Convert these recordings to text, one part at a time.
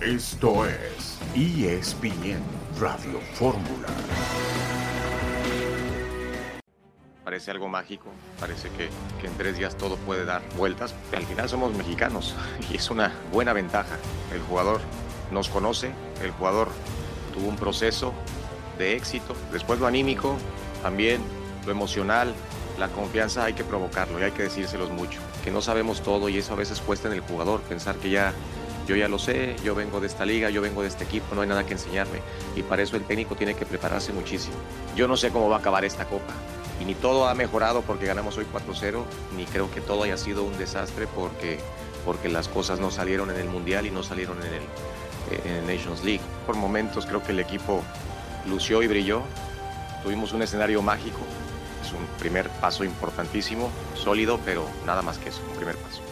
Esto es ESPN Radio Fórmula. Parece algo mágico, parece que, que, en tres días todo puede dar vueltas. Al final somos mexicanos y es una buena ventaja. El jugador nos conoce, el jugador tuvo un proceso de éxito, después lo anímico, también lo emocional, la confianza hay que provocarlo y hay que decírselos mucho, que no sabemos todo y eso a veces cuesta en el jugador, pensar que ya yo ya lo sé, yo vengo de esta liga, yo vengo de este equipo, no hay nada que enseñarme y para eso el técnico tiene que prepararse muchísimo. Yo no sé cómo va a acabar esta copa y ni todo ha mejorado porque ganamos hoy 4-0, ni creo que todo haya sido un desastre porque, porque las cosas no salieron en el Mundial y no salieron en el, Nations League. Por momentos creo que el equipo lució y brilló, tuvimos un escenario mágico, es un primer paso importantísimo, sólido, pero nada más que eso, un primer paso.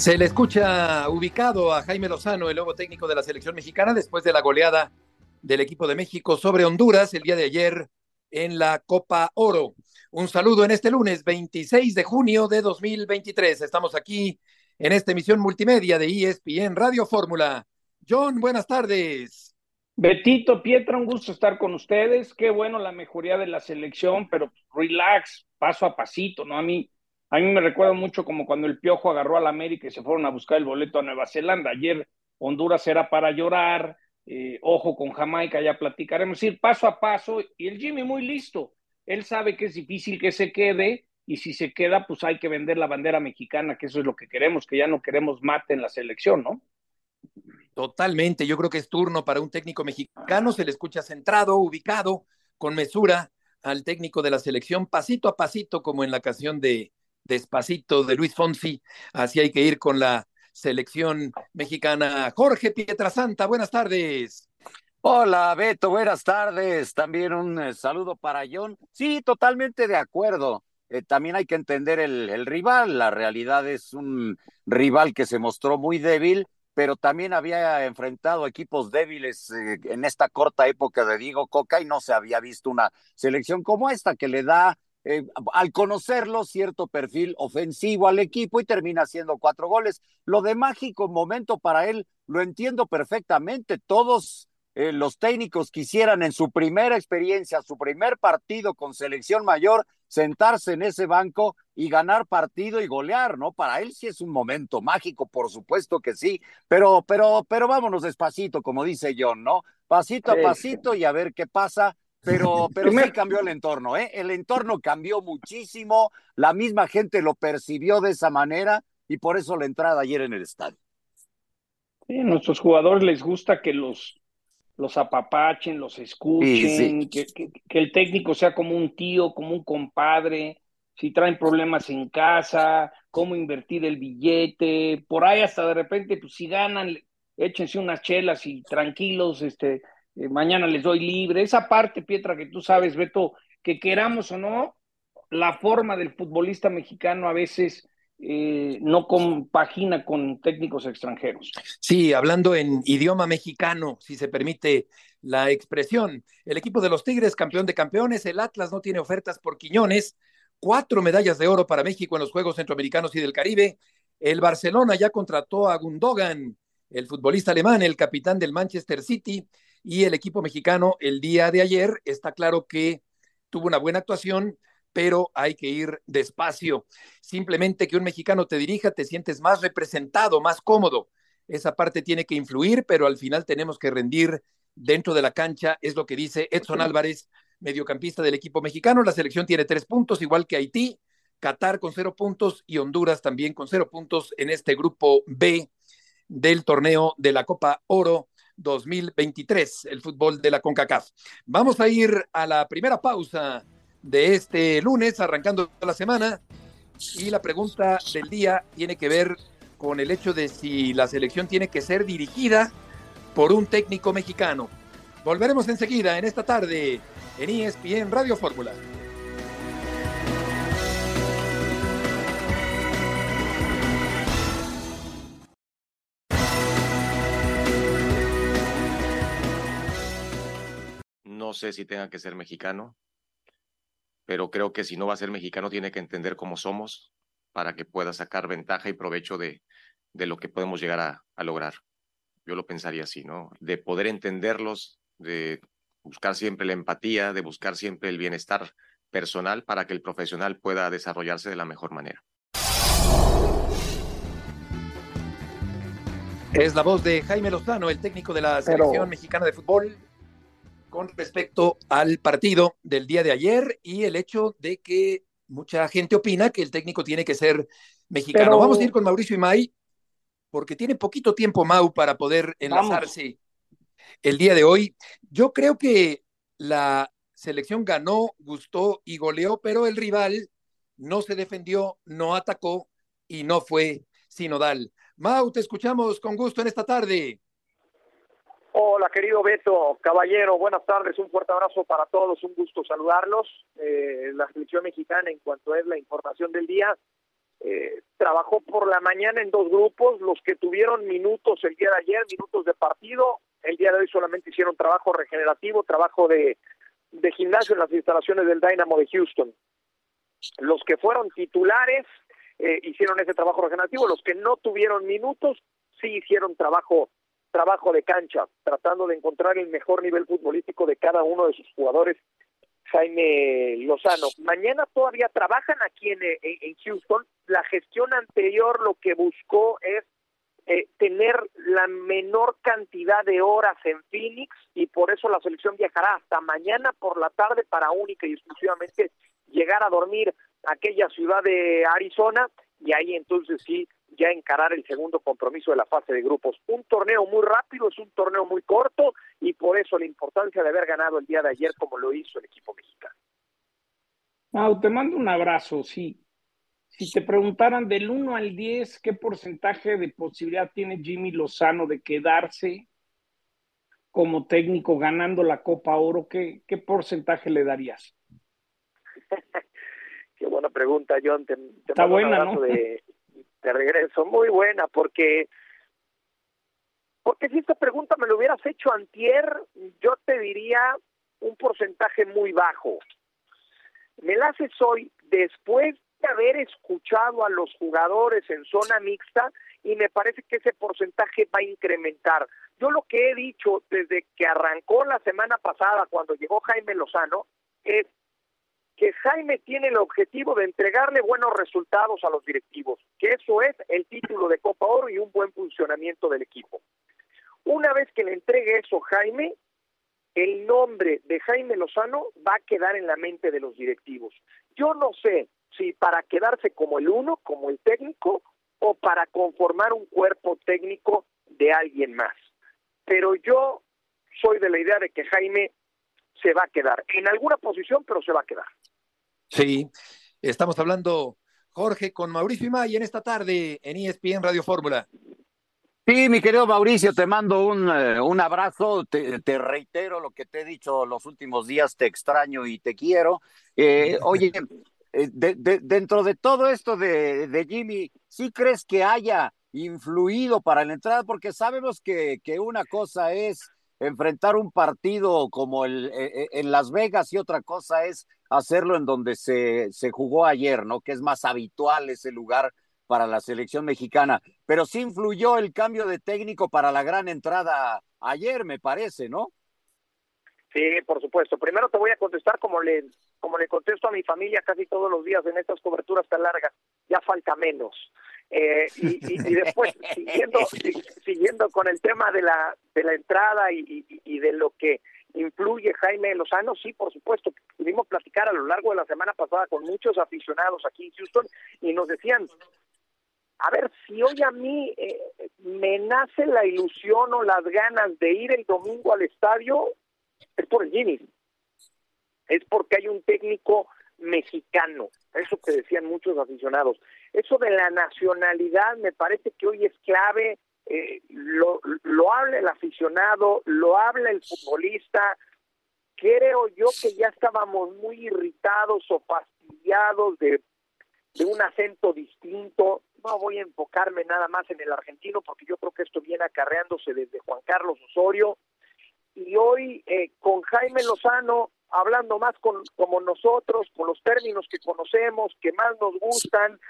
Se le escucha ubicado a Jaime Lozano, el nuevo técnico de la selección mexicana, después de la goleada del equipo de México sobre Honduras el día de ayer en la Copa Oro. Un saludo en este lunes 26 de junio de 2023. Estamos aquí en esta emisión multimedia de ESPN Radio Fórmula. John, buenas tardes. Betito, Pietra, un gusto estar con ustedes. Qué bueno la mejoría de la selección, pero relax, paso a pasito, ¿no? A mí a mí me recuerda mucho como cuando el Piojo agarró al América y se fueron a buscar el boleto a Nueva Zelanda. Ayer Honduras era para llorar, eh, ojo con Jamaica, ya platicaremos, ir paso a paso. Y el Jimmy muy listo. Él sabe que es difícil que se quede y si se queda, pues hay que vender la bandera mexicana, que eso es lo que queremos, que ya no queremos mate en la selección, ¿no? Totalmente, yo creo que es turno para un técnico mexicano, se le escucha centrado, ubicado, con mesura al técnico de la selección, pasito a pasito, como en la canción de, despacito de Luis Fonsi. Así hay que ir con la selección mexicana. Jorge Pietrasanta, buenas tardes. Hola Beto, buenas tardes. También un eh, saludo para John. Sí, totalmente de acuerdo. Eh, también hay que entender el, rival. La realidad es un rival que se mostró muy débil, pero también había enfrentado equipos débiles eh, en esta corta época de Diego Coca y no se había visto una selección como esta que le da eh, al conocerlo, cierto perfil ofensivo al equipo y termina haciendo cuatro goles. Lo de mágico momento para él lo entiendo perfectamente. Todos eh, los técnicos quisieran en su primera experiencia, su primer partido con selección mayor, sentarse en ese banco y ganar partido y golear, ¿no? Para él sí es un momento mágico, por supuesto que sí, pero, pero, pero vámonos despacito, como dice John, ¿no? Pasito a pasito y a ver qué pasa pero, pero sí cambió el entorno, ¿eh? El entorno cambió muchísimo, la misma gente lo percibió de esa manera y por eso la entrada ayer en el estadio. Sí, a nuestros jugadores les gusta que los, los apapachen, los escuchen, Que, que, que, el técnico sea como un tío, como un compadre, si traen problemas en casa, cómo invertir el billete, por ahí hasta de repente, pues si ganan, échense unas chelas y tranquilos, este, eh, mañana les doy libre. Esa parte, Pietra, que tú sabes, Beto, que queramos o no, la forma del futbolista mexicano a veces eh, no compagina con técnicos extranjeros. Sí, hablando en idioma mexicano, si se permite la expresión. El equipo de los Tigres, campeón de campeones, el Atlas no tiene ofertas por Quiñones, cuatro medallas de oro para México en los Juegos Centroamericanos y del Caribe. El Barcelona ya contrató a Gundogan, el futbolista alemán, el capitán del Manchester City y el equipo mexicano el día de ayer está claro que tuvo una buena actuación, pero hay que ir despacio. Simplemente que un mexicano te dirija, te sientes más representado, más cómodo. Esa parte tiene que influir, pero al final tenemos que rendir dentro de la cancha, es lo que dice Edson Álvarez, mediocampista del equipo mexicano. La selección tiene tres puntos, igual que Haití, Qatar con cero puntos y Honduras también con cero puntos en este grupo B del torneo de la Copa Oro 2023, el fútbol de la CONCACAF. Vamos a ir a la primera pausa de este lunes, arrancando la semana, y la pregunta del día tiene que ver con el hecho de si la selección tiene que ser dirigida por un técnico mexicano. Volveremos enseguida en esta tarde en ESPN Radio Fórmula. No sé si tenga que ser mexicano, pero creo que si no va a ser mexicano tiene que entender cómo somos para que pueda sacar ventaja y provecho de, de lo que podemos llegar a, a lograr. Yo lo pensaría así, ¿no? De poder entenderlos, de buscar siempre la empatía, de buscar siempre el bienestar personal para que el profesional pueda desarrollarse de la mejor manera. Es la voz de Jaime Lozano, el técnico de la selección mexicana de fútbol, con respecto al partido del día de ayer y el hecho de que mucha gente opina que el técnico tiene que ser mexicano. Vamos a ir con Mauricio Imay, porque tiene poquito tiempo Mau para poder enlazarse el día de hoy. Yo creo que la selección ganó, gustó y goleó, pero el rival no se defendió, no atacó y no fue sinodal. Mau, te escuchamos con gusto en esta tarde. Hola, querido Beto, caballero, buenas tardes, un fuerte abrazo para todos, un gusto saludarlos. Eh, la selección mexicana, en cuanto es la información del día, eh, trabajó por la mañana en dos grupos, los que tuvieron minutos el día de ayer, minutos de partido, el día de hoy solamente hicieron trabajo regenerativo, trabajo de, de gimnasio en las instalaciones del Dynamo de Houston. Los que fueron titulares eh, hicieron ese trabajo regenerativo. Los que no tuvieron minutos sí hicieron trabajo trabajo de cancha, tratando de encontrar el mejor nivel futbolístico de cada uno de sus jugadores. Jaime Lozano. Mañana todavía trabajan aquí en, en, Houston. La gestión anterior lo que buscó es eh, tener la menor cantidad de horas en Phoenix y por eso la selección viajará hasta mañana por la tarde para única y exclusivamente llegar a dormir aquella ciudad de Arizona y ahí entonces sí ya encarar el segundo compromiso de la fase de grupos. Un torneo muy rápido, es un torneo muy corto y por eso la importancia de haber ganado el día de ayer como lo hizo el equipo mexicano. Mau, te mando un abrazo, sí. Si te preguntaran del 1 al 10, ¿qué porcentaje de posibilidad tiene Jimmy Lozano de quedarse como técnico ganando la Copa Oro? ¿Qué, qué porcentaje le darías? Qué buena pregunta, John. Te, Está buena, ¿no? de, regreso. Muy buena, porque porque si esta pregunta me lo hubieras hecho antier, yo te diría un porcentaje muy bajo. Me la haces hoy después de haber escuchado a los jugadores en zona mixta y me parece que ese porcentaje va a incrementar. Yo lo que he dicho desde que arrancó la semana pasada cuando llegó Jaime Lozano es que Jaime tiene el objetivo de entregarle buenos resultados a los directivos, que eso es el título de Copa Oro y un buen funcionamiento del equipo. Una vez que le entregue eso Jaime, el nombre de Jaime Lozano va a quedar en la mente de los directivos. Yo no sé si para quedarse como el uno, como el técnico, o para conformar un cuerpo técnico de alguien más. Pero yo soy de la idea de que Jaime se va a quedar en alguna posición, pero se va a quedar. Sí, estamos hablando, Jorge, con Mauricio Imay en esta tarde en ESPN Radio Fórmula. Sí, mi querido Mauricio, te mando un, eh, un abrazo, te, reitero lo que te he dicho los últimos días, te extraño y te quiero. Eh, oye, eh, dentro de todo esto de, de, Jimmy, ¿sí crees que haya influido para la entrada? Porque sabemos que, que una cosa es enfrentar un partido como el, en Las Vegas y otra cosa es hacerlo en donde se, se jugó ayer, ¿no? Que es más habitual ese lugar para la selección mexicana. Pero sí influyó el cambio de técnico para la gran entrada ayer, me parece, ¿no? Sí, por supuesto. Primero te voy a contestar como le, como le contesto a mi familia casi todos los días en estas coberturas tan largas. Ya falta menos. Eh, y, y, después, siguiendo, siguiendo con el tema de la, de la entrada y, y de lo que influye Jaime Lozano, sí, por supuesto. Pudimos platicar a lo largo de la semana pasada con muchos aficionados aquí en Houston y nos decían, a ver, si hoy a mí eh, me nace la ilusión o las ganas de ir el domingo al estadio, es por el Jimmy. Es porque hay un técnico mexicano, eso que decían muchos aficionados. Eso de la nacionalidad me parece que hoy es clave eh, lo, lo habla el aficionado, lo habla el futbolista. Creo yo que ya estábamos muy irritados o fastidiados de, de un acento distinto. No voy a enfocarme nada más en el argentino porque yo creo que esto viene acarreándose desde Juan Carlos Osorio. Y hoy eh, con Jaime Lozano, hablando más con, como nosotros, con los términos que conocemos, que más nos gustan,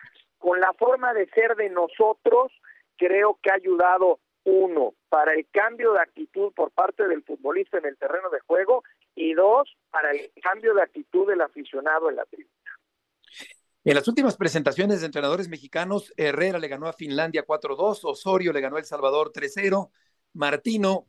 con la forma de ser de nosotros, creo que ha ayudado uno, para el cambio de actitud por parte del futbolista en el terreno de juego y dos, para el cambio de actitud del aficionado en la tribuna. En las últimas presentaciones de entrenadores mexicanos, Herrera le ganó a Finlandia 4-2, Osorio le ganó a El Salvador 3-0, Martino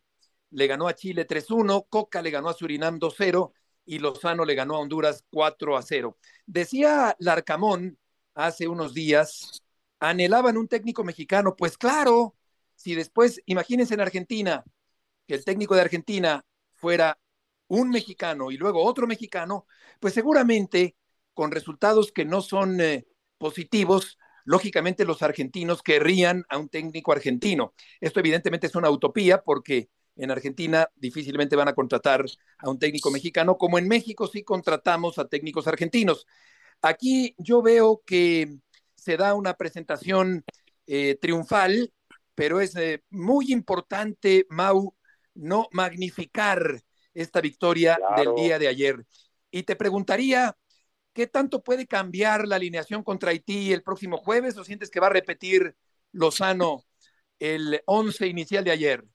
le ganó a Chile 3-1, Coca le ganó a Surinam 2-0 y Lozano le ganó a Honduras 4-0. Decía Larcamón hace unos días, anhelaban un técnico mexicano, pues claro, si después, imagínense en Argentina, que el técnico de Argentina fuera un mexicano y luego otro mexicano, pues seguramente con resultados que no son eh, positivos, lógicamente los argentinos querrían a un técnico argentino. Esto evidentemente es una utopía porque en Argentina difícilmente van a contratar a un técnico mexicano, como en México sí contratamos a técnicos argentinos. Aquí yo veo que se da una presentación eh, triunfal pero es eh, muy importante, Mau, no magnificar esta victoria del día de ayer. Y te preguntaría, ¿qué tanto puede cambiar la alineación contra Haití el próximo jueves o sientes que va a repetir Lozano el 11 inicial de ayer?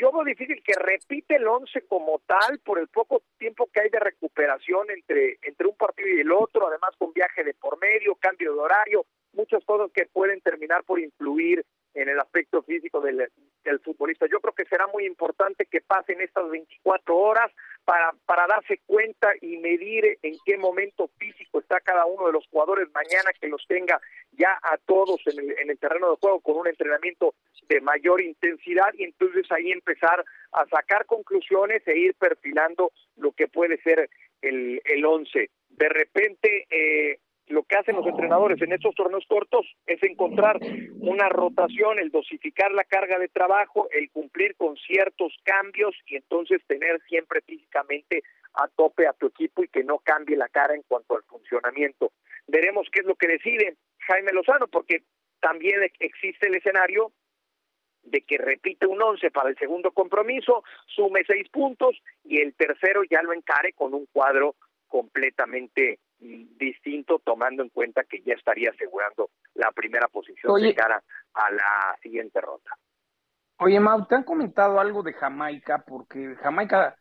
Yo veo difícil que repite el 11 como tal por el poco tiempo que hay de recuperación entre, entre un partido y el otro, además con viaje de por medio, cambio de horario, muchas cosas que pueden terminar por influir en el aspecto físico del, del, futbolista. Yo creo que será muy importante que pasen estas 24 horas para, para darse cuenta y medir en qué momento físico está cada uno de los jugadores mañana, que los tenga ya a todos en el, en el terreno de juego con un entrenamiento de mayor intensidad y entonces ahí empezar a sacar conclusiones e ir perfilando lo que puede ser el, el once. De repente, eh, lo que hacen los entrenadores en estos torneos cortos es encontrar una rotación, el dosificar la carga de trabajo, el cumplir con ciertos cambios y entonces tener siempre físicamente a tope a tu equipo y que no cambie la cara en cuanto al funcionamiento. Veremos qué es lo que decide Jaime Lozano, porque también existe el escenario de que repite un once para el segundo compromiso, sume seis puntos y el tercero ya lo encare con un cuadro completamente distinto tomando en cuenta que ya estaría asegurando la primera posición de cara a la siguiente ronda. Oye, Mau, ¿te han comentado algo de Jamaica? Porque Jamaica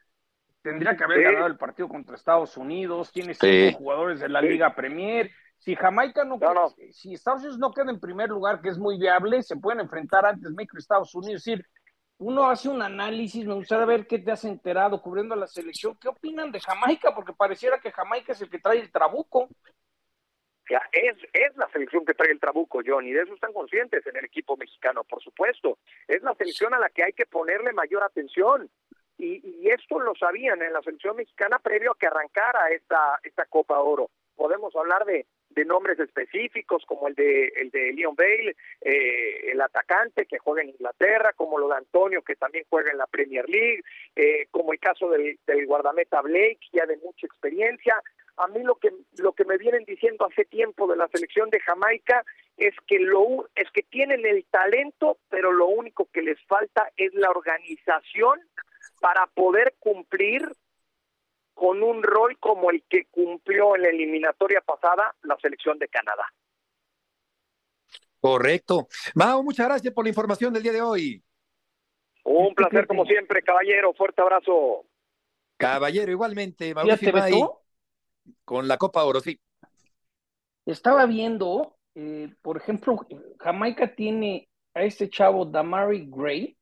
tendría que haber ganado el partido contra Estados Unidos, tiene cinco jugadores de la Liga Premier. Si Jamaica no, si Estados Unidos no queda en primer lugar, que es muy viable, se pueden enfrentar antes México y Estados Unidos. Es decir, uno hace un análisis, me gustaría ver qué te has enterado cubriendo la selección. ¿Qué opinan de Jamaica? Porque pareciera que Jamaica es el que trae el trabuco. Es, es la selección que trae el trabuco, John, y de eso están conscientes en el equipo mexicano, por supuesto. Es la selección a la que hay que ponerle mayor atención. Y, y esto lo sabían en la selección mexicana previo a que arrancara esta, esta Copa Oro. Podemos hablar de, de nombres específicos como el de el de Leon Bale, eh, el atacante que juega en Inglaterra, como lo de Antonio que también juega en la Premier League, eh, como el caso del, del guardameta Blake ya de mucha experiencia. A mí lo que lo que me vienen diciendo hace tiempo de la selección de Jamaica es que lo es que tienen el talento, pero lo único que les falta es la organización para poder cumplir con un rol como el que cumplió en la eliminatoria pasada la selección de Canadá. Correcto. Mao, muchas gracias por la información del día de hoy. Un placer como siempre, caballero. Fuerte abrazo. Caballero, igualmente. Mauricio con la Copa Oro, sí. Estaba viendo, eh, por ejemplo, Jamaica tiene a este chavo Damari Gray,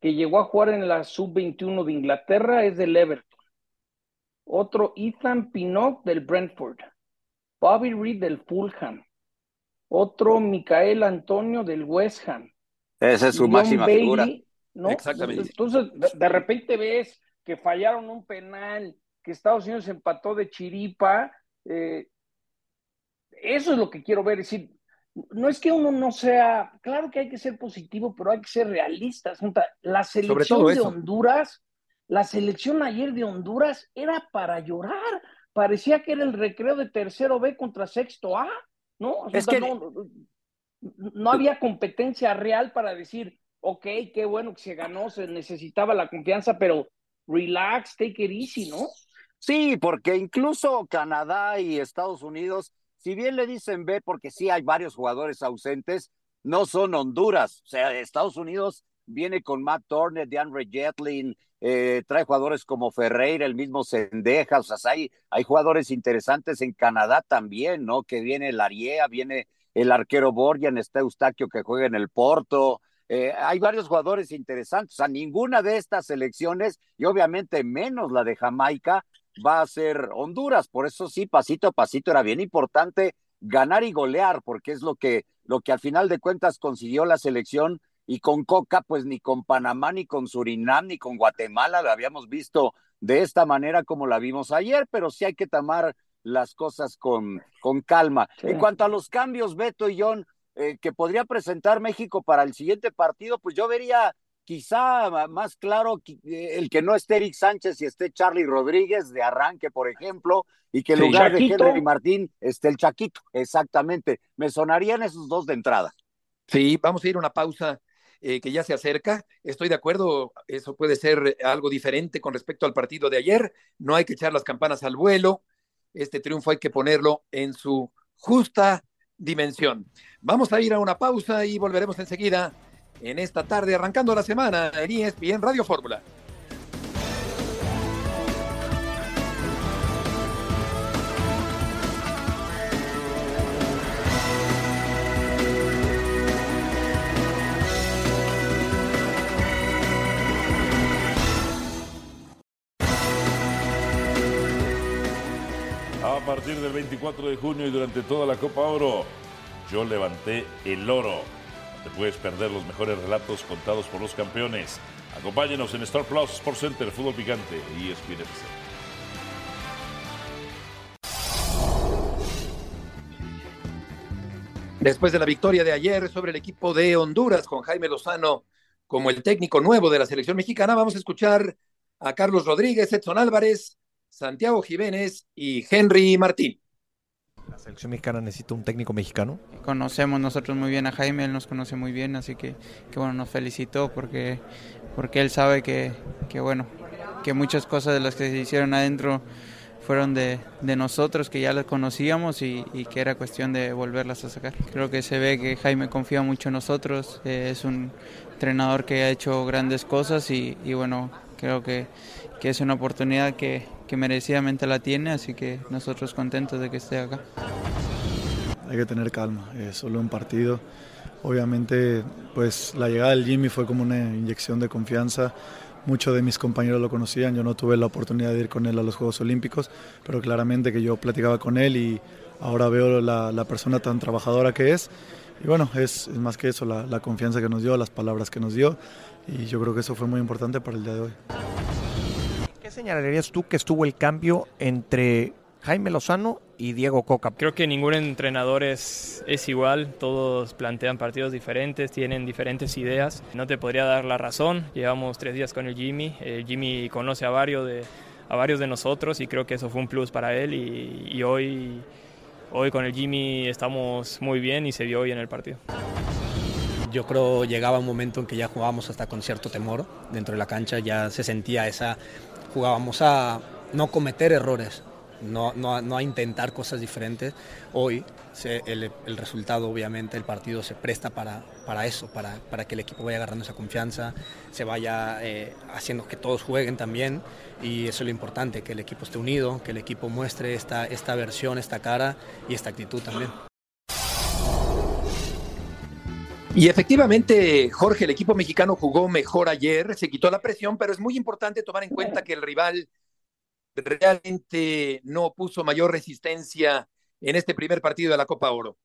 que llegó a jugar en la sub-21 de Inglaterra, es del Everton otro Ethan Pinot del Brentford, Bobby Reed del Fulham, otro Micael Antonio del West Ham. Esa es su máxima figura. ¿no? Exactamente. Entonces, de, repente ves que fallaron un penal, que Estados Unidos empató de chiripa. Eh, eso es lo que quiero ver. Es decir, no es que uno no sea, claro que hay que ser positivo, pero hay que ser realistas. La selección de Honduras la selección ayer de Honduras era para llorar. Parecía que era el recreo de tercero B contra sexto A, ¿no? es que no, había competencia real para decir, ok, qué bueno que se ganó, se necesitaba la confianza, pero relax, take it easy, ¿no? Sí, porque incluso Canadá y Estados Unidos, si bien le dicen B, porque sí hay varios jugadores ausentes, no son Honduras. O sea, Estados Unidos viene con Matt Turner, DeAndre Jetlin, eh, trae jugadores como Ferreira, el mismo Sendejas, o sea, hay, hay jugadores interesantes en Canadá también, ¿no? Que viene el Ariea, viene el arquero Borjan, está Eustaquio que juega en el Porto, eh, hay varios jugadores interesantes, o sea, ninguna de estas selecciones, y obviamente menos la de Jamaica, va a ser Honduras, por eso sí, pasito a pasito era bien importante ganar y golear, porque es lo que, lo que al final de cuentas consiguió la selección y con Coca, pues ni con Panamá, ni con Surinam, ni con Guatemala la habíamos visto de esta manera como la vimos ayer, pero sí hay que tomar las cosas con, con calma. En cuanto a los cambios, Beto y John, eh, que podría presentar México para el siguiente partido, pues yo vería quizá más claro eh, el que no esté Eric Sánchez y esté Charlie Rodríguez de arranque, por ejemplo, y que en lugar de Henry Martín esté el Chaquito, exactamente. Me sonarían esos dos de entrada. Sí, vamos a ir a una pausa eh, que ya se acerca. Estoy de acuerdo, eso puede ser algo diferente con respecto al partido de ayer. No hay que echar las campanas al vuelo. Este triunfo hay que ponerlo en su justa dimensión. Vamos a ir a una pausa y volveremos enseguida en esta tarde, arrancando la semana en ESPN Radio Fórmula. Partir del 24 de junio y durante toda la Copa Oro, yo levanté el oro. te puedes perder los mejores relatos contados por los campeones. Acompáñenos en Star Plus Sports Center, Fútbol Picante y ESPN Después de la victoria de ayer sobre el equipo de Honduras con Jaime Lozano como el técnico nuevo de la selección mexicana, vamos a escuchar a Carlos Rodríguez, Edson Álvarez, Santiago Jiménez y Henry Martín. La selección mexicana necesita un técnico mexicano. Conocemos nosotros muy bien a Jaime, él nos conoce muy bien, así que, bueno, nos felicitó porque, porque él sabe que, que, bueno, que muchas cosas de las que se hicieron adentro fueron de, de nosotros, que ya las conocíamos y, que era cuestión de volverlas a sacar. Creo que se ve que Jaime confía mucho en nosotros, eh, es un entrenador que ha hecho grandes cosas y, y bueno, creo que, que es una oportunidad que, que merecidamente la tiene, así que nosotros contentos de que esté acá. Hay que tener calma, es solo un partido. Obviamente, pues la llegada del Jimmy fue como una inyección de confianza. Muchos de mis compañeros lo conocían, yo no tuve la oportunidad de ir con él a los Juegos Olímpicos, pero claramente que yo platicaba con él y ahora veo la, la persona tan trabajadora que es. Y bueno, es, es más que eso, la, la confianza que nos dio, las palabras que nos dio, y yo creo que eso fue muy importante para el día de hoy señalarías tú que estuvo el cambio entre Jaime Lozano y Diego Coca? Creo que ningún entrenador es, es igual, todos plantean partidos diferentes, tienen diferentes ideas. No te podría dar la razón, llevamos tres días con el Jimmy, el Jimmy conoce a varios de, a varios de nosotros y creo que eso fue un plus para él y, y hoy, hoy con el Jimmy estamos muy bien y se vio hoy en el partido. Yo creo llegaba un momento en que ya jugábamos hasta con cierto temor dentro de la cancha, ya se sentía esa jugábamos a no cometer errores, no, a intentar cosas diferentes. Hoy el, el, resultado, obviamente, el partido se presta para, para eso, para, para, que el equipo vaya agarrando esa confianza, se vaya eh, haciendo que todos jueguen también. Y eso es lo importante, que el equipo esté unido, que el equipo muestre esta, esta versión, esta cara y esta actitud también. Y efectivamente, Jorge, el equipo mexicano jugó mejor ayer, se quitó la presión, pero es muy importante tomar en cuenta que el rival realmente no puso mayor resistencia en este primer partido de la Copa Oro.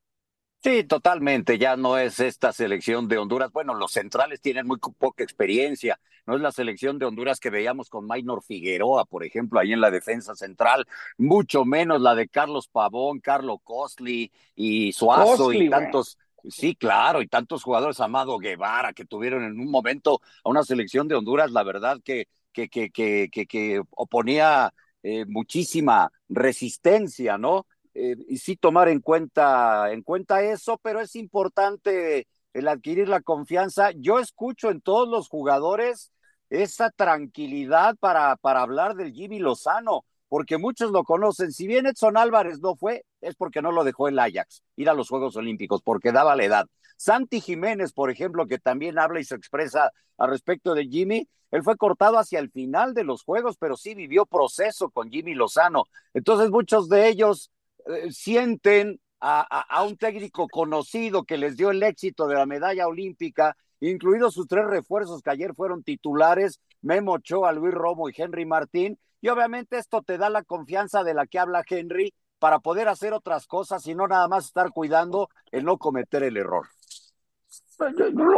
Sí, totalmente. Ya no es esta selección de Honduras. Bueno, los centrales tienen muy poca experiencia. No es la selección de Honduras que veíamos con Maynor Figueroa, por ejemplo, ahí en la defensa central. Mucho menos la de Carlos Pavón, Carlos Costly y Suazo y tantos. Sí, claro, y tantos jugadores, Amado Guevara, que tuvieron en un momento a una selección de Honduras, la verdad que, que, que, que, que, oponía eh, muchísima resistencia, ¿no? Eh, y sí tomar en cuenta, en cuenta eso, pero es importante el adquirir la confianza. Yo escucho en todos los jugadores esa tranquilidad para, para hablar del Jimmy Lozano. Porque muchos lo conocen. Si bien Edson Álvarez no fue, es porque no lo dejó el Ajax ir a los Juegos Olímpicos, porque daba la edad. Santi Jiménez, por ejemplo, que también habla y se expresa al respecto de Jimmy, él fue cortado hacia el final de los Juegos, pero sí vivió proceso con Jimmy Lozano. Entonces muchos de ellos eh, sienten a, un técnico conocido que les dio el éxito de la medalla olímpica, incluidos sus tres refuerzos que ayer fueron titulares, Memo Ochoa, Luis Romo y Henry Martín, y obviamente esto te da la confianza de la que habla Henry para poder hacer otras cosas y no nada más estar cuidando el no cometer el error.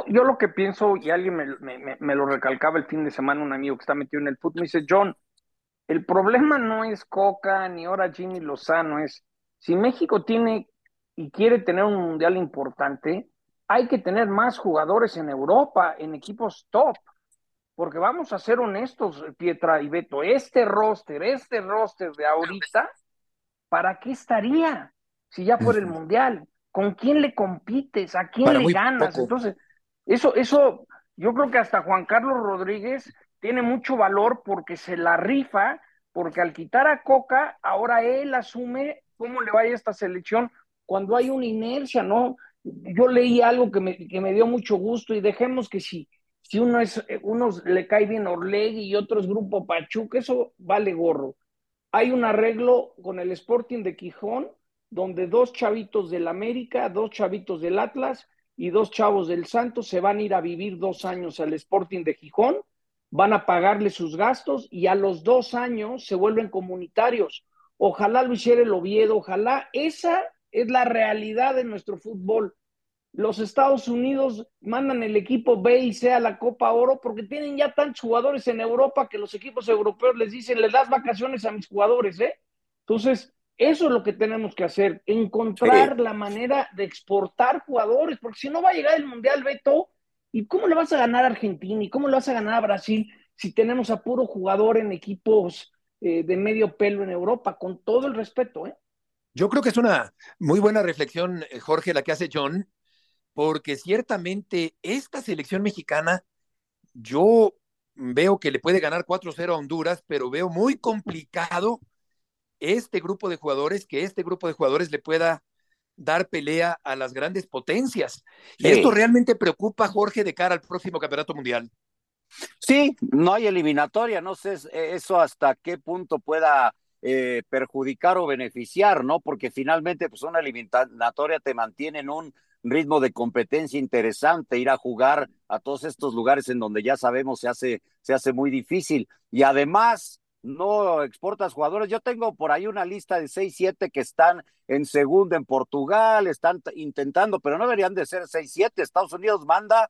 Yo, lo, que pienso, y alguien me, lo recalcaba el fin de semana, un amigo que está metido en el fútbol, me dice, John, el problema no es Coca ni ahora Jimmy Lozano, es si México tiene y quiere tener un mundial importante, hay que tener más jugadores en Europa, en equipos top. Porque vamos a ser honestos, Pietra y Beto, este roster, este roster de ahorita, ¿para qué estaría si ya fuera el Mundial? ¿Con quién le compites? ¿A quién le ganas? Entonces, eso, eso, yo creo que hasta Juan Carlos Rodríguez tiene mucho valor porque se la rifa, porque al quitar a Coca, ahora él asume cómo le vaya a esta selección cuando hay una inercia, ¿no? Yo leí algo que me, que me dio mucho gusto y dejemos que si si uno es, eh, unos le cae bien Orlegui y otro es Grupo Pachuca, eso vale gorro. Hay un arreglo con el Sporting de Quijón, donde dos chavitos del América, dos chavitos del Atlas y dos chavos del Santos se van a ir a vivir dos años al Sporting de Gijón, van a pagarle sus gastos y a los dos años se vuelven comunitarios. Ojalá lo hiciera el Oviedo, ojalá esa es la realidad de nuestro fútbol los Estados Unidos mandan el equipo B y C a la Copa Oro porque tienen ya tantos jugadores en Europa que los equipos europeos les dicen, le das vacaciones a mis jugadores, ¿eh? Entonces, eso es lo que tenemos que hacer, encontrar la manera de exportar jugadores, porque si no va a llegar el Mundial, Beto, ¿y cómo le vas a ganar a Argentina? ¿Y cómo le vas a ganar a Brasil si tenemos a puro jugador en equipos eh, de medio pelo en Europa? Con todo el respeto, ¿eh? Yo creo que es una muy buena reflexión, eh, Jorge, la que hace John, porque ciertamente esta selección mexicana, yo veo que le puede ganar 4-0 a Honduras, pero veo muy complicado este grupo de jugadores, que este grupo de jugadores le pueda dar pelea a las grandes potencias. Y esto realmente preocupa, Jorge, de cara al próximo Campeonato Mundial. Sí, no hay eliminatoria, no sé eso hasta qué punto pueda eh, perjudicar o beneficiar, ¿no? Porque finalmente, pues una eliminatoria te mantiene en un ritmo de competencia interesante, ir a jugar a todos estos lugares en donde ya sabemos se hace, se hace muy difícil. Y además, no exportas jugadores. Yo tengo por ahí una lista de seis, siete que están en segunda en Portugal, están intentando, pero no deberían de ser seis, siete. Estados Unidos manda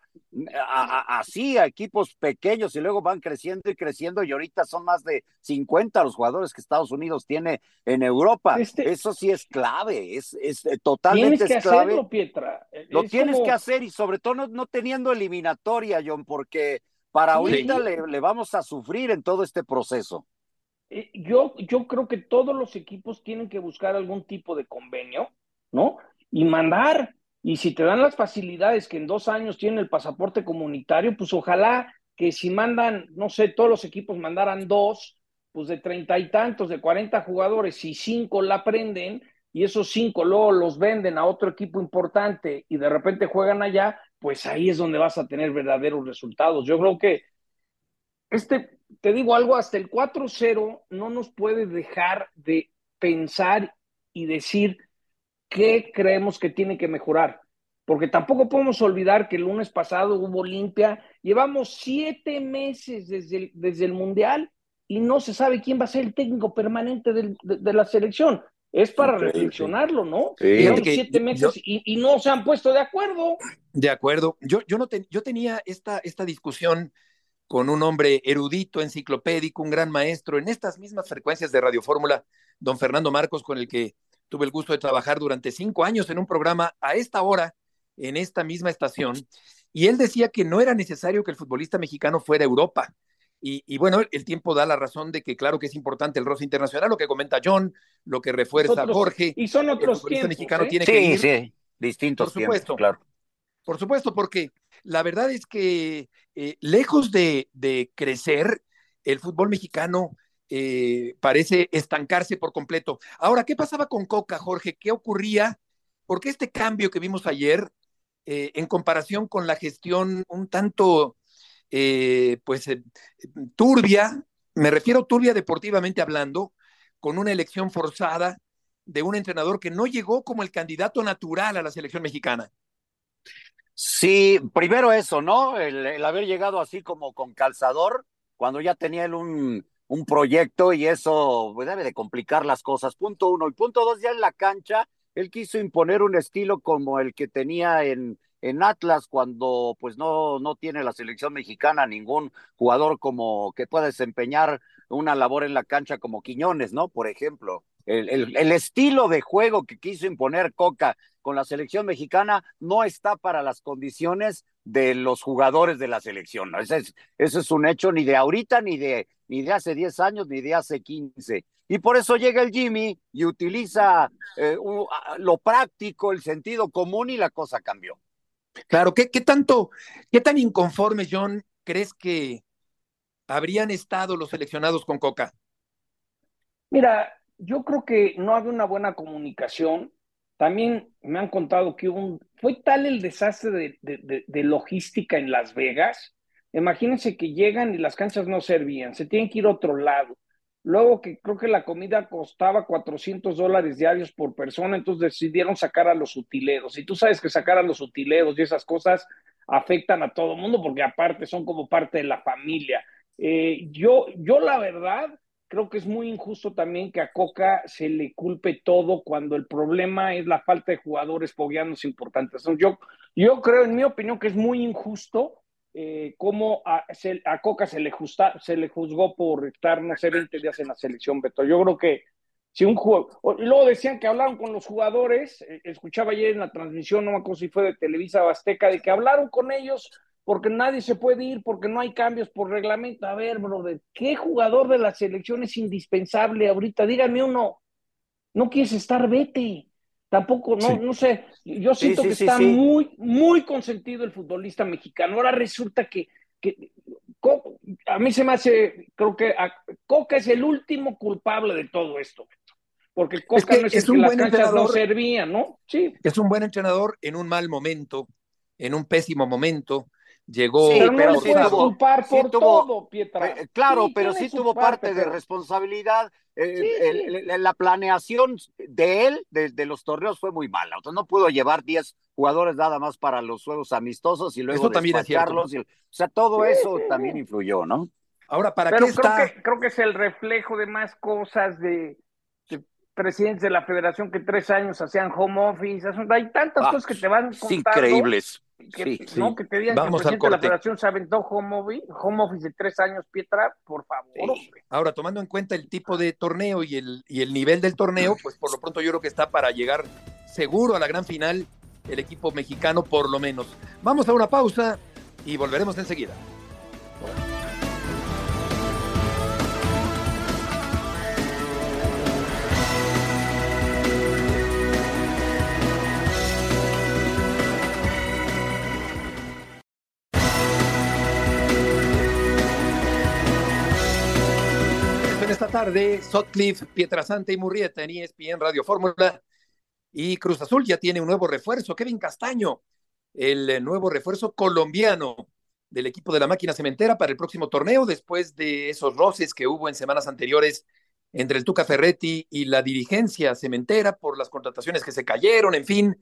así a, equipos pequeños y luego van creciendo y creciendo y ahorita son más de 50 los jugadores que Estados Unidos tiene en Europa. Este Eso sí es clave, es, es eh, totalmente tienes que clave. Hacerlo, Pietra. Lo tienes que hacer y sobre todo no, teniendo eliminatoria, John, porque para ahorita le vamos a sufrir en todo este proceso. Eh, yo, yo creo que todos los equipos tienen que buscar algún tipo de convenio, ¿no? Y mandar. Y si te dan las facilidades que en dos años tienen el pasaporte comunitario, pues ojalá que si mandan, no sé, todos los equipos mandaran dos, pues de treinta y tantos, de cuarenta jugadores, y cinco la aprenden, y esos cinco luego los venden a otro equipo importante y de repente juegan allá, pues ahí es donde vas a tener verdaderos resultados. Yo creo que este, te digo algo, hasta el 4-0 no nos puede dejar de pensar y decir qué creemos que tiene que mejorar. Porque tampoco podemos olvidar que el lunes pasado hubo limpia. Llevamos siete meses desde el, desde el Mundial y no se sabe quién va a ser el técnico permanente de, la selección. Es para reflexionarlo, ¿no? Sí. siete meses y, no se han puesto de acuerdo. De acuerdo. Yo, yo, no yo tenía esta, esta discusión con un hombre erudito, enciclopédico, un gran maestro en estas mismas frecuencias de Radio Fórmula, don Fernando Marcos, con el que tuve el gusto de trabajar durante cinco años en un programa a esta hora, en esta misma estación, y él decía que no era necesario que el futbolista mexicano fuera a Europa. Y, bueno, el tiempo da la razón de que claro que es importante el roce internacional, lo que comenta John, lo que refuerza Jorge. Y son otros el futbolista mexicano ¿eh? tiene que ir. Sí, distintos Por supuesto, claro. Por supuesto, porque la verdad es que eh, lejos de, crecer, el fútbol mexicano eh, parece estancarse por completo. Ahora, ¿qué pasaba con Coca, Jorge? ¿Qué ocurría? Porque este cambio que vimos ayer, eh, en comparación con la gestión un tanto, pues, turbia, me refiero turbia deportivamente hablando, con una elección forzada de un entrenador que no llegó como el candidato natural a la selección mexicana. Sí, primero eso, ¿no? El, haber llegado así como con calzador, cuando ya tenía él un, un proyecto y eso pues, debe de complicar las cosas. Punto uno. Y punto dos, ya en la cancha, él quiso imponer un estilo como el que tenía en, en Atlas cuando pues no, no tiene la selección mexicana ningún jugador como que pueda desempeñar una labor en la cancha como Quiñones, ¿no? Por ejemplo. El, el, el, estilo de juego que quiso imponer Coca con la selección mexicana no está para las condiciones de los jugadores de la selección. ¿no? Ese, es, ese es un hecho ni de ahorita, ni de, ni de hace 10 años, ni de hace 15. Y por eso llega el Jimmy y utiliza eh, lo práctico, el sentido común y la cosa cambió. Claro, ¿qué, qué tanto, qué tan inconformes, John, crees que habrían estado los seleccionados con Coca? Mira, yo creo que no había una buena comunicación también me han contado que un, fue tal el desastre de, logística en Las Vegas. Imagínense que llegan y las canchas no servían, se tienen que ir a otro lado. Luego que creo que la comida costaba 400 dólares diarios por persona, entonces decidieron sacar a los utileros. Y tú sabes que sacar a los utileros y esas cosas afectan a todo el mundo porque aparte son como parte de la familia. Eh, yo, yo la verdad, creo que es muy injusto también que a Coca se le culpe todo cuando el problema es la falta de jugadores fogueanos importantes. Yo, yo creo, en mi opinión, que es muy injusto eh, cómo a, Coca se le, justa, se le juzgó por estar, no sé, 20 días en la selección, Beto. Yo creo que si un juego. Y luego decían que hablaron con los jugadores, eh, escuchaba ayer en la transmisión, no me acuerdo si fue de Televisa o Azteca, de que hablaron con ellos porque nadie se puede ir, porque no hay cambios por reglamento. A ver, brother, ¿qué jugador de la selección es indispensable ahorita? Dígame uno, no quieres estar, vete. Tampoco, no, no sé, yo siento que está muy, muy consentido el futbolista mexicano. Ahora resulta que, que a mí se me hace, creo que Coca es el último culpable de todo esto. Porque Coca no es, el que las canchas no servían, ¿no? Sí. Es un buen entrenador en un mal momento, en un pésimo momento, llegó. Sí, pero, sí tuvo, por todo, Pietra. Eh, claro, pero sí tuvo parte, de responsabilidad. Eh, la planeación de él, de, los torneos, fue muy mala. O sea, no pudo llevar 10 jugadores nada más para los juegos amistosos y luego despacharlos. o sea, todo eso también influyó, ¿no? Ahora, ¿para pero qué creo Que, creo que es el reflejo de más cosas de, presidentes de la federación que tres años hacían home office. Hay tantas ah, cosas que te van contando. Increíbles que, ¿no? que te digan Vamos que el presidente de la federación se aventó home office, home office de tres años, Pietra, por favor. Ahora, tomando en cuenta el tipo de torneo y el, y el nivel del torneo, pues por lo pronto yo creo que está para llegar seguro a la gran final el equipo mexicano, por lo menos. Vamos a una pausa y volveremos enseguida. Tarde, Sotcliffe, Pietrasanta y Murrieta en ESPN Radio Fórmula. Y Cruz Azul ya tiene un nuevo refuerzo, Kevin Castaño, el nuevo refuerzo colombiano del equipo de la máquina cementera para el próximo torneo, después de esos roces que hubo en semanas anteriores entre el Tuca Ferretti y la dirigencia cementera por las contrataciones que se cayeron, en fin,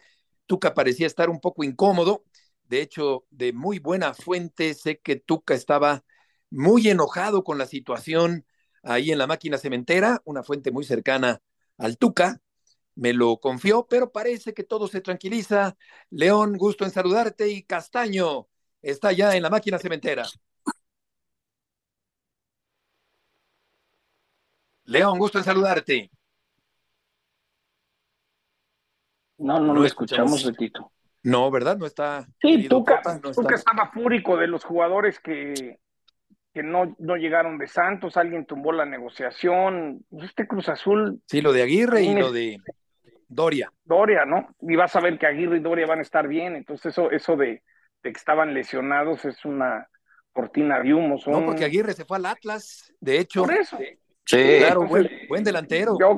Tuca parecía estar un poco incómodo. De hecho, de muy buena fuente, sé que Tuca estaba muy enojado con la situación ahí en la máquina cementera, una fuente muy cercana al Tuca, me lo confió, pero parece que todo se tranquiliza. León, gusto en saludarte y Castaño está ya en la máquina cementera. León, gusto en saludarte. No, no, lo escuchamos, Tito. No, ¿verdad? No está. Sí, Tuca, Tuca estaba fúrico de los jugadores que, que no, no llegaron de Santos, alguien tumbó la negociación. Este Cruz Azul. Sí, lo de Aguirre y lo de Doria. Doria, ¿no? Y vas a ver que Aguirre y Doria van a estar bien. Entonces, eso, eso de, que estaban lesionados es una cortina de humo. No, porque Aguirre se fue al Atlas, de hecho. Por eso. Sí. Claro, buen, buen delantero. Yo,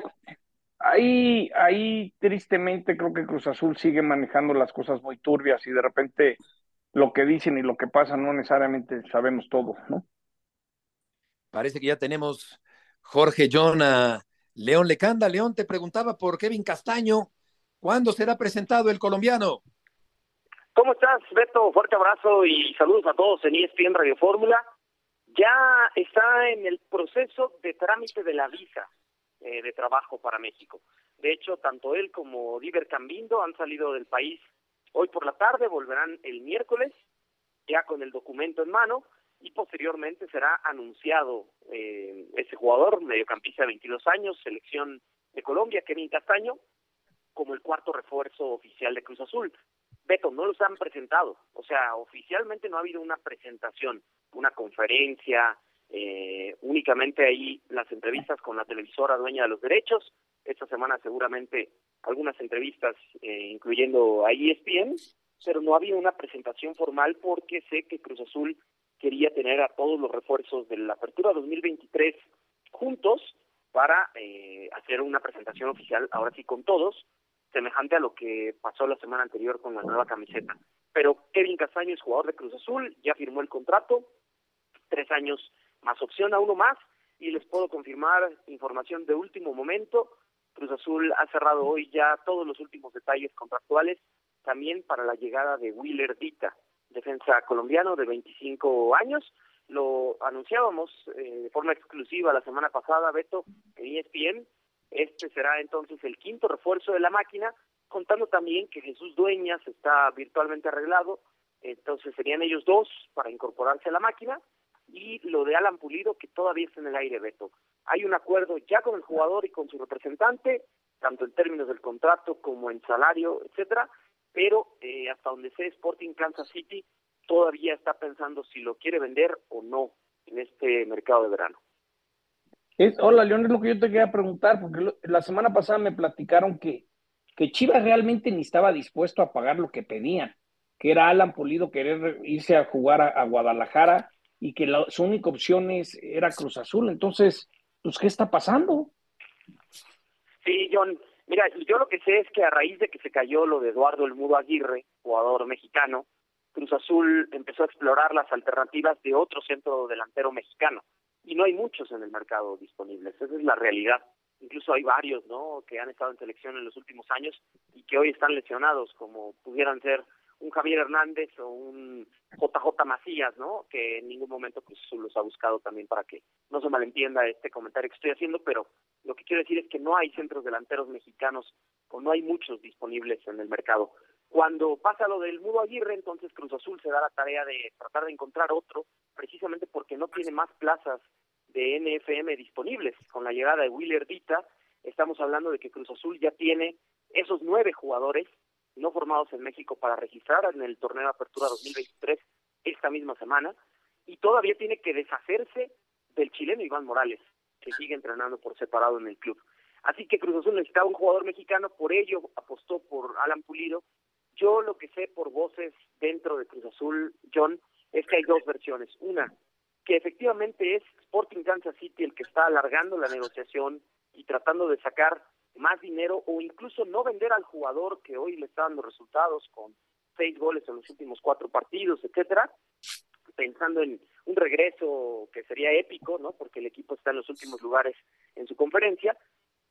ahí, ahí tristemente creo que Cruz Azul sigue manejando las cosas muy turbias y de repente lo que dicen y lo que pasa no necesariamente sabemos todo, ¿no? Parece que ya tenemos Jorge John a León Lecanda. León te preguntaba por Kevin Castaño. ¿Cuándo será presentado el colombiano? ¿Cómo estás, Beto? Fuerte abrazo y saludos a todos en ESPN Radio Fórmula. Ya está en el proceso de trámite de la visa eh, de trabajo para México. De hecho, tanto él como Diver Cambindo han salido del país hoy por la tarde, volverán el miércoles, ya con el documento en mano, y posteriormente será anunciado eh, ese jugador, mediocampista de 22 años, selección de Colombia, Kevin Castaño, como el cuarto refuerzo oficial de Cruz Azul. Beto, no los han presentado, o sea, oficialmente no ha habido una presentación, una conferencia, eh, únicamente ahí las entrevistas con la televisora dueña de los derechos, esta semana seguramente algunas entrevistas, eh, incluyendo a ESPN, pero no había una presentación formal porque sé que Cruz Azul quería tener a todos los refuerzos de la apertura 2023 juntos para eh, hacer una presentación oficial, ahora sí con todos, semejante a lo que pasó la semana anterior con la nueva camiseta. Pero Kevin Castaño es jugador de Cruz Azul, ya firmó el contrato, tres años más opción a uno más, y les puedo confirmar información de último momento. Cruz Azul ha cerrado hoy ya todos los últimos detalles contractuales, también para la llegada de Willer Dita, defensa colombiano de 25 años. Lo anunciábamos eh, de forma exclusiva la semana pasada, Beto, en ESPN. Este será entonces el quinto refuerzo de la máquina, contando también que Jesús Dueñas está virtualmente arreglado, entonces serían ellos dos para incorporarse a la máquina, y lo de Alan Pulido que todavía está en el aire, Beto. Hay un acuerdo ya con el jugador y con su representante, tanto en términos del contrato como en salario, etcétera, pero eh, hasta donde sé Sporting Kansas City todavía está pensando si lo quiere vender o no en este mercado de verano. hola, León, es lo que yo te quería preguntar, porque la semana pasada me platicaron que, que Chivas realmente ni estaba dispuesto a pagar lo que pedían, que era Alan Pulido querer irse a jugar a, Guadalajara y que la, su única opción es, era Cruz Azul. Entonces, pues, ¿qué está pasando? Sí, John, Mira, yo lo que sé es que a raíz de que se cayó lo de Eduardo El Mudo Aguirre, jugador mexicano, Cruz Azul empezó a explorar las alternativas de otro centro delantero mexicano. Y no hay muchos en el mercado disponibles, esa es la realidad. Incluso hay varios, ¿no?, que han estado en selección en los últimos años y que hoy están lesionados, como pudieran ser un Javier Hernández o un JJ Macías, ¿no? Que en ningún momento pues los ha buscado también para que no se malentienda este comentario que estoy haciendo, pero lo que quiero decir es que no hay centros delanteros mexicanos o no hay muchos disponibles en el mercado. Cuando pasa lo del Mudo Aguirre, entonces Cruz Azul se da la tarea de tratar de encontrar otro, precisamente porque no tiene más plazas de NFM disponibles. Con la llegada de Willer Dita, estamos hablando de que Cruz Azul ya tiene esos nueve jugadores no formados en México para registrar en el torneo de apertura 2023 esta misma semana y todavía tiene que deshacerse del chileno Iván Morales, que sigue entrenando por separado en el club. Así que Cruz Azul necesitaba un jugador mexicano, por ello apostó por Alan Pulido. Yo lo que sé por voces dentro de Cruz Azul, John, es que hay dos versiones. Una, que efectivamente es Sporting Kansas City el que está alargando la negociación y tratando de sacar más dinero o incluso no vender al jugador que hoy le está dando resultados con seis goles en los últimos cuatro partidos, etcétera, pensando en un regreso que sería épico, ¿no? Porque el equipo está en los últimos lugares en su conferencia.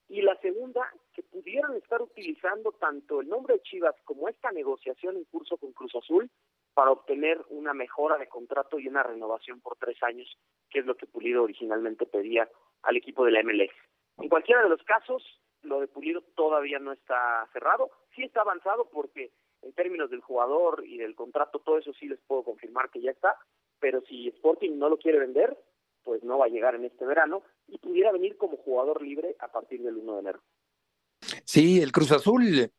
Y la segunda, que pudieran estar utilizando tanto el nombre de Chivas como esta negociación en curso con Cruz Azul para obtener una mejora de contrato y una renovación por tres años, que es lo que Pulido originalmente pedía al equipo de la MLS. En cualquiera de los casos, lo de Pulido todavía no está cerrado, sí está avanzado porque en términos del jugador y del contrato, todo eso sí les puedo confirmar que ya está, pero si Sporting no lo quiere vender, pues no va a llegar en este verano y pudiera venir como jugador libre a partir del 1 de enero. Sí, el Cruz Azul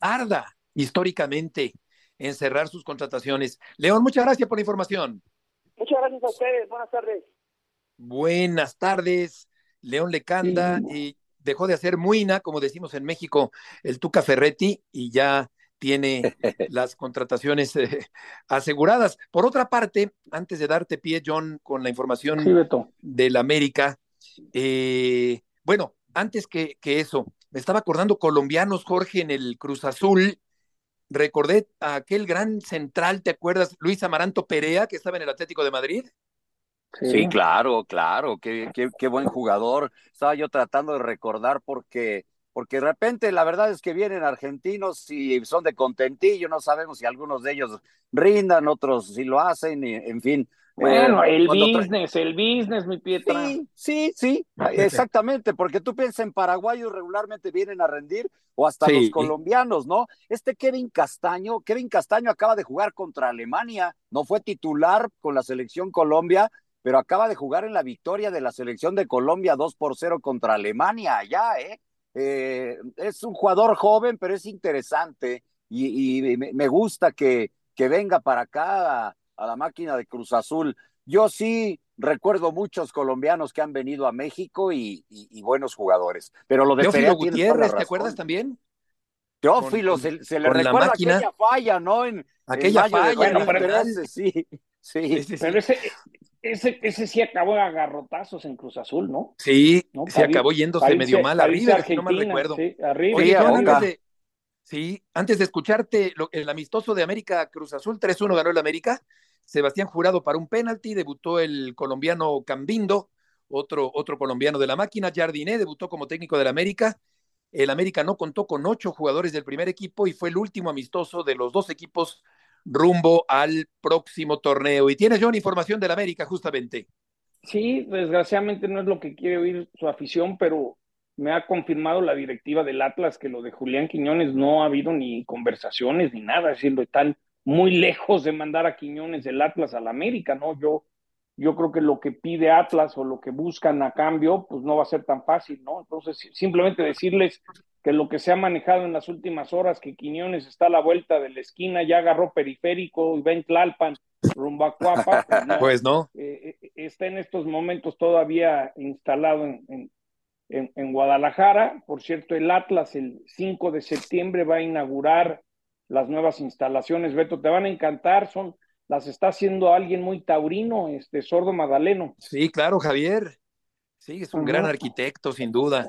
arda históricamente en cerrar sus contrataciones. León, muchas gracias por la información. Muchas gracias a ustedes. Buenas tardes. Buenas tardes, León Lecanda. Y dejó de hacer muina, como decimos en México, el Tuca Ferretti, y ya tiene las contrataciones eh, aseguradas. Por otra parte, antes de darte pie, John, con la información sí, del América, Eh, bueno, antes que, que eso, me estaba acordando colombianos, Jorge, en el Cruz Azul. Recordé a aquel gran central, ¿te acuerdas? Luis Amaranto Perea, que estaba en el Atlético de Madrid. Sí, claro, claro, qué, qué, qué, buen jugador. Estaba yo tratando de recordar porque, porque de repente la verdad es que vienen argentinos y son de contentillo, no sabemos si algunos de ellos rindan, otros si lo hacen, y, en fin. Bueno, eh, el business, el business, mi Pietra. Sí, sí, sí, exactamente, porque tú piensas en paraguayos regularmente vienen a rendir, o hasta sí. los colombianos, ¿no? Este Kevin Castaño, Kevin Castaño acaba de jugar contra Alemania, no fue titular con la selección Colombia, pero acaba de jugar en la victoria de la selección de Colombia 2 por 0 contra Alemania allá, ¿eh? Eh es un jugador joven, pero es interesante y, y me gusta que, que, venga para acá a, a, la máquina de Cruz Azul. Yo sí recuerdo muchos colombianos que han venido a México y, y, y buenos jugadores, pero lo de Teófilo Gutiérrez, ¿te acuerdas también? Teófilo, con, se, se, le recuerda aquella falla, ¿no? En, aquella en falla, bueno, pero sí, sí, sí. sí, Pero ese, ese, ese sí acabó a garrotazos en Cruz Azul, ¿no? Sí, ¿no? se París, acabó yéndose París, medio mal arriba, si no mal recuerdo. Sí, arriba. Oye, antes de, sí, antes de escucharte, lo, el amistoso de América Cruz Azul, 3-1 ganó el América. Sebastián Jurado para un penalti, debutó el colombiano Cambindo, otro, otro colombiano de la máquina. Jardiné debutó como técnico del América. El América no contó con ocho jugadores del primer equipo y fue el último amistoso de los dos equipos rumbo al próximo torneo. Y tienes, John, información del América, justamente. Sí, desgraciadamente no es lo que quiere oír su afición, pero me ha confirmado la directiva del Atlas que lo de Julián Quiñones no ha habido ni conversaciones ni nada, decir, están muy lejos de mandar a Quiñones del Atlas al América, ¿no? Yo, yo creo que lo que pide Atlas o lo que buscan a cambio, pues no va a ser tan fácil, ¿no? Entonces, simplemente decirles que lo que se ha manejado en las últimas horas, que Quiñones está a la vuelta de la esquina, ya agarró periférico y ven Tlalpan rumbo a Cuapa, pues no, pues no. Eh, está en estos momentos todavía instalado en, en, en, en, Guadalajara. Por cierto, el Atlas el 5 de septiembre va a inaugurar las nuevas instalaciones. Beto, te van a encantar, son las está haciendo alguien muy taurino, este Sordo Madaleno. Sí, claro, Javier. Sí, es un gran arquitecto, sin duda.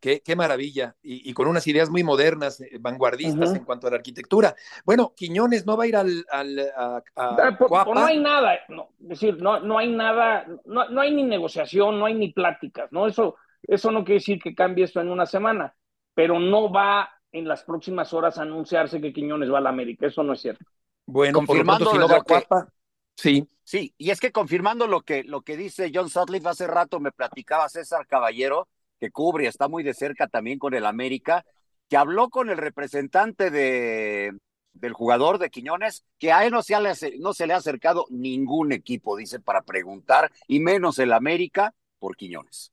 Qué, qué, maravilla. Y, y, con unas ideas muy modernas, eh, vanguardistas uh -huh. en cuanto a la arquitectura. Bueno, Quiñones no va a ir al. al a, a por, por no hay nada, no, es decir, no, no hay nada, no, no, hay ni negociación, no hay ni pláticas, ¿no? Eso, eso no quiere decir que cambie esto en una semana, pero no va en las próximas horas a anunciarse que Quiñones va a la América. Eso no es cierto. Bueno, confirmando por lo si no va que... Cuapa, sí. Sí, y es que confirmando lo que, lo que dice John Sutcliffe hace rato, me platicaba César Caballero que cubre, está muy de cerca también con el América, que habló con el representante de, del jugador de Quiñones, que a él no se, le, no se le ha acercado ningún equipo, dice, para preguntar, y menos el América por Quiñones.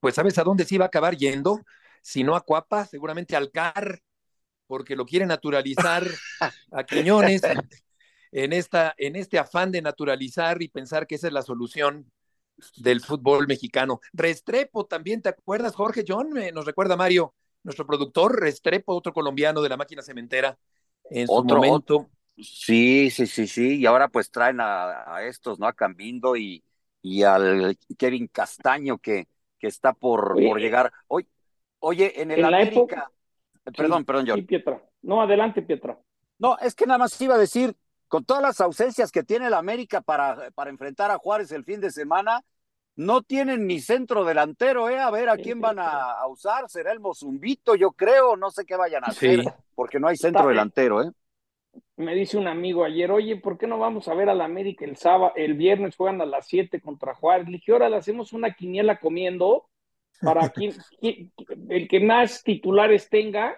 Pues ¿sabes a dónde se iba a acabar yendo? Si no a Cuapa, seguramente al CAR, porque lo quiere naturalizar a Quiñones en, esta, en este afán de naturalizar y pensar que esa es la solución del fútbol mexicano. Restrepo también, ¿te acuerdas, Jorge John? Eh, nos recuerda Mario, nuestro productor, Restrepo, otro colombiano de la máquina cementera en otro, su momento. Sí, sí, sí, sí, y ahora pues traen a, a estos, ¿no? A Cambindo y, y al Kevin Castaño que, que está por, oye, por llegar. Oye, oye, en el en América... Época... Perdón, sí, perdón, John. Sí, Pietra. No, adelante, Pietra. No, es que nada más iba a decir, con todas las ausencias que tiene el América para, para enfrentar a Juárez el fin de semana, no tienen ni centro delantero, ¿eh? A ver a quién van a, a usar. Será el Mozumbito, yo creo, no sé qué vayan a hacer, sí. porque no hay centro Está delantero, ¿eh? Me dice un amigo ayer, oye, ¿por qué no vamos a ver al América el sábado, el viernes juegan a las 7 contra Juárez? Le dije, ahora le hacemos una quiniela comiendo para quien, quien, el que más titulares tenga,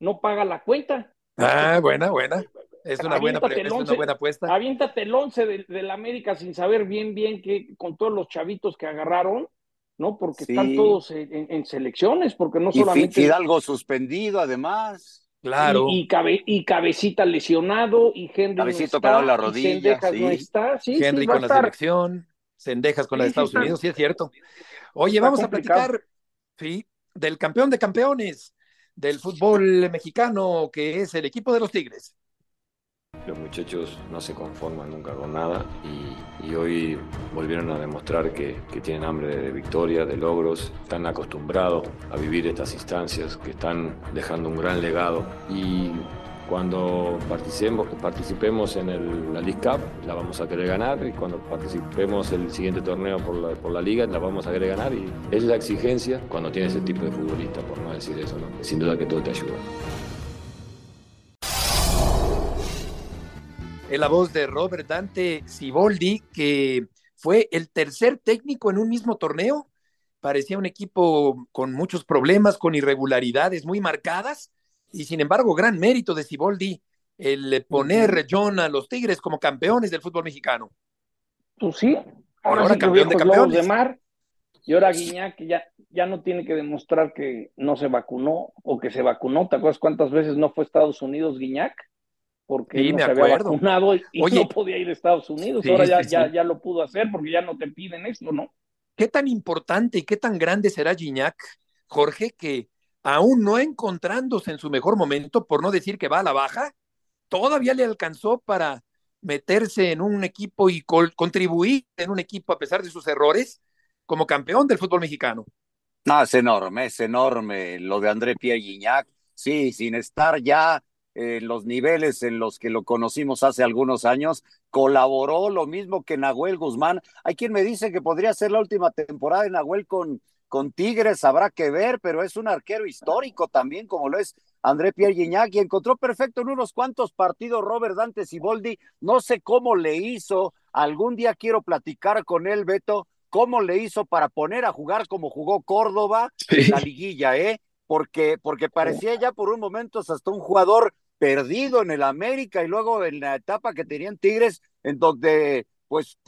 no paga la cuenta. Ah, buena, buena. Es una, buena, es una buena apuesta. Aviéntate el 11 del de América sin saber bien, bien que con todos los chavitos que agarraron, ¿no? Porque sí. están todos en, en, selecciones, porque no y solamente. Fidalgo suspendido, además. Claro. Y, y, cabe, y, cabecita lesionado, y Henry Cabecito no está, la rodilla, Sendejas sí. no está. Sí, Henry sí, con la selección, Sendejas con la de Estados Unidos, sí es cierto. Oye, está vamos complicado. a platicar, sí, del campeón de campeones del fútbol mexicano, que es el equipo de los Tigres. Los muchachos no se conforman nunca con nada y, hoy volvieron a demostrar que, tienen hambre de, victoria, de logros, están acostumbrados a vivir estas instancias, que están dejando un gran legado y cuando participemos, participemos en el, la League Cup, la vamos a querer ganar. Y cuando participemos el siguiente torneo por la, por la Liga, la vamos a querer ganar. Y es la exigencia cuando tienes ese tipo de futbolista, por no decir eso, ¿no? Sin duda que todo te ayuda. Es la voz de Robert Dante Siboldi, que fue el tercer técnico en un mismo torneo. Parecía un equipo con muchos problemas, con irregularidades muy marcadas y sin embargo, gran mérito de Siboldi el poner John a los Tigres como campeones del fútbol mexicano. Pues sí, ahora, campeón de campeones. De mar, y ahora Guiñac ya, ya no tiene que demostrar que no se vacunó o que se vacunó. ¿Te acuerdas cuántas veces no fue Estados Unidos Guiñac? Porque no se había vacunado y, no podía ir a Estados Unidos. ahora ya, ya, ya lo pudo hacer porque ya no te piden esto, ¿no? ¿Qué tan importante y qué tan grande será Guiñac, Jorge, que aún no encontrándose en su mejor momento, por no decir que va a la baja, todavía le alcanzó para meterse en un equipo y contribuir en un equipo a pesar de sus errores como campeón del fútbol mexicano. No, es enorme, es enorme lo de André Pierre Guignac. Sí, sin estar ya en los niveles en los que lo conocimos hace algunos años, colaboró lo mismo que Nahuel Guzmán. Hay quien me dice que podría ser la última temporada de Nahuel con, con Tigres habrá que ver, pero es un arquero histórico también, como lo es André Pierre Gignac, y encontró perfecto en unos cuantos partidos Robert Dante Siboldi. No sé cómo le hizo, algún día quiero platicar con él, Beto, cómo le hizo para poner a jugar como jugó Córdoba en la liguilla, ¿eh? Porque, porque parecía ya por un momento hasta un jugador perdido en el América y luego en la etapa que tenían Tigres, en donde pues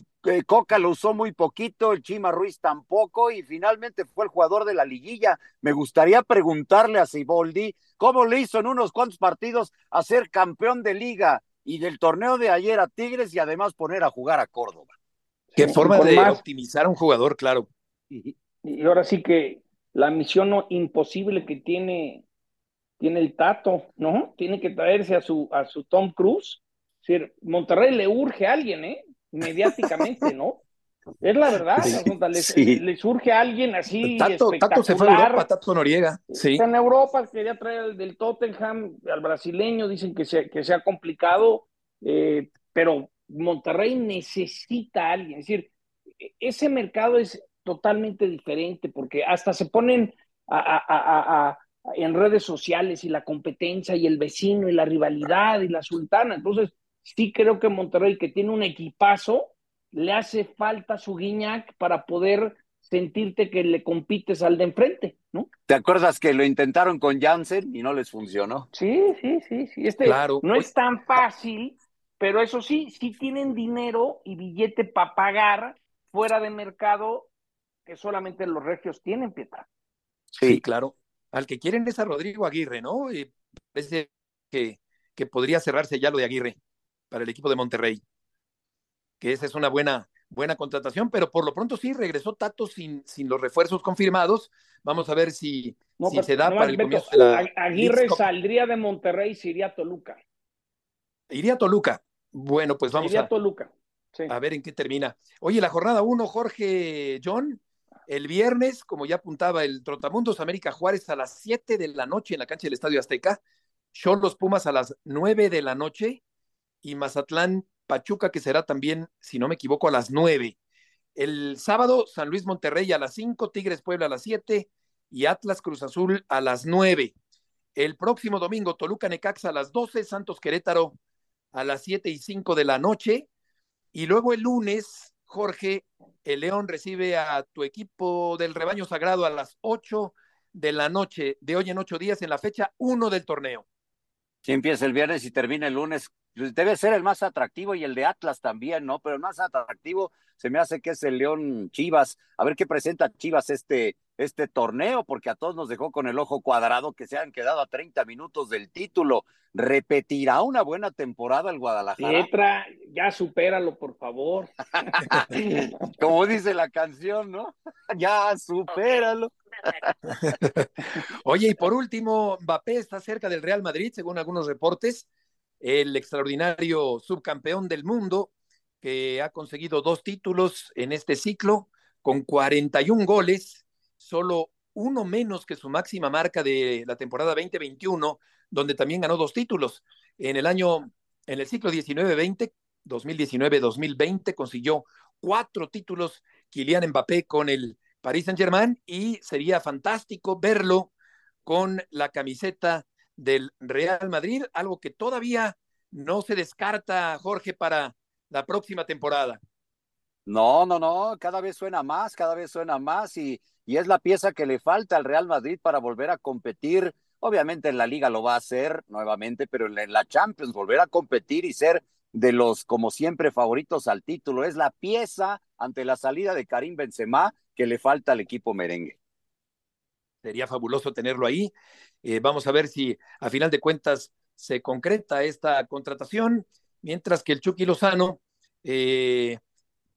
Coca lo usó muy poquito, el Chima Ruiz tampoco, y finalmente fue el jugador de la liguilla. Me gustaría preguntarle a Siboldi cómo le hizo en unos cuantos partidos a ser campeón de liga y del torneo de ayer a Tigres y además poner a jugar a Córdoba. Qué forma de optimizar a un jugador, claro. Y, ahora sí que la misión imposible que tiene, tiene el Tato, ¿no? Tiene que traerse a su, a su Tom Cruise. Es decir, Monterrey le urge a alguien, ¿eh? mediáticamente, ¿no? Es la verdad, le, surge a alguien así Tato, Tato se fue a Europa, Tato Noriega, sí. Está en Europa, quería traer al del Tottenham, al brasileño, dicen que se, que ha complicado, eh, pero Monterrey necesita a alguien, es decir, ese mercado es totalmente diferente porque hasta se ponen a, en redes sociales y la competencia y el vecino y la rivalidad y la sultana, entonces sí creo que Monterrey, que tiene un equipazo, le hace falta su guiñac para poder sentirte que le compites al de enfrente, ¿no? ¿Te acuerdas que lo intentaron con Jansen y no les funcionó? Sí, sí, sí, sí. Este claro. no es tan fácil, pero eso sí, sí tienen dinero y billete para pagar fuera de mercado que solamente los regios tienen, Pietra. Sí, claro. Al que quieren es a Rodrigo Aguirre, ¿no? Y parece que, que podría cerrarse ya lo de Aguirre para el equipo de Monterrey. Que esa es una buena, buena contratación, pero por lo pronto sí regresó Tato sin, sin los refuerzos confirmados. Vamos a ver si, si se da para el comienzo de la. Aguirre saldría de Monterrey y se iría a Toluca. Iría a Toluca. Bueno, pues vamos a, Toluca. a ver en qué termina. Oye, la jornada 1, Jorge John, el viernes, como ya apuntaba el Trotamundos América Juárez a las 7 de la noche en la cancha del Estadio Azteca, los Pumas a las 9 de la noche y Mazatlán Pachuca, que será también, si no me equivoco, a las nueve. El sábado, San Luis Monterrey a las cinco, Tigres Puebla a las siete y Atlas Cruz Azul a las nueve. El próximo domingo, Toluca Necaxa a las doce, Santos Querétaro a las siete y cinco de la noche. Y luego el lunes, Jorge, el León recibe a tu equipo del rebaño sagrado a las ocho de la noche de hoy en ocho días en la fecha uno del torneo. Si empieza el viernes y termina el lunes, debe ser el más atractivo y el de Atlas también, ¿no? Pero el más atractivo se me hace que es el León Chivas. A ver qué presenta Chivas este, este torneo, porque a todos nos dejó con el ojo cuadrado que se han quedado a 30 minutos del título. ¿Repetirá una buena temporada el Guadalajara? Pietra, ya supéralo, por favor. Como dice la canción, ¿no? ya supéralo. Oye, y por último, Mbappé está cerca del Real Madrid, según algunos reportes. el extraordinario subcampeón del mundo que ha conseguido dos títulos en este ciclo con 41 goles, solo uno menos que su máxima marca de la temporada 2021, donde también ganó dos títulos. En el año, en el ciclo 19-20, 2019-2020, consiguió cuatro títulos Kylian Mbappé con el Paris Saint-Germain y sería fantástico verlo con la camiseta del Real Madrid, algo que todavía no se descarta, Jorge, para la próxima temporada. No, no, no, cada vez suena más, cada vez suena más y, y es la pieza que le falta al Real Madrid para volver a competir. Obviamente en la liga lo va a hacer nuevamente, pero en la Champions volver a competir y ser de los, como siempre, favoritos al título. Es la pieza ante la salida de Karim Benzema que le falta al equipo merengue. Sería fabuloso tenerlo ahí. Eh, vamos a ver si a final de cuentas se concreta esta contratación, mientras que el Chucky Lozano eh,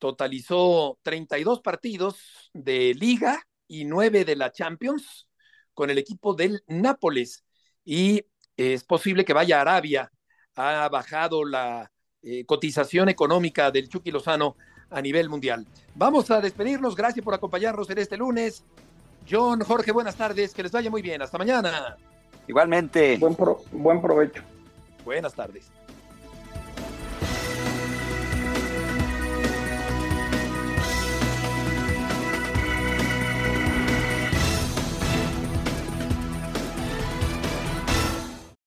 totalizó 32 partidos de liga y 9 de la Champions con el equipo del Nápoles y es posible que vaya a Arabia. Ha bajado la eh, cotización económica del Chucky Lozano a nivel mundial. Vamos a despedirnos. Gracias por acompañarnos en este lunes. John, Jorge, buenas tardes. Que les vaya muy bien. Hasta mañana. Igualmente. Buen, buen provecho. Buenas tardes.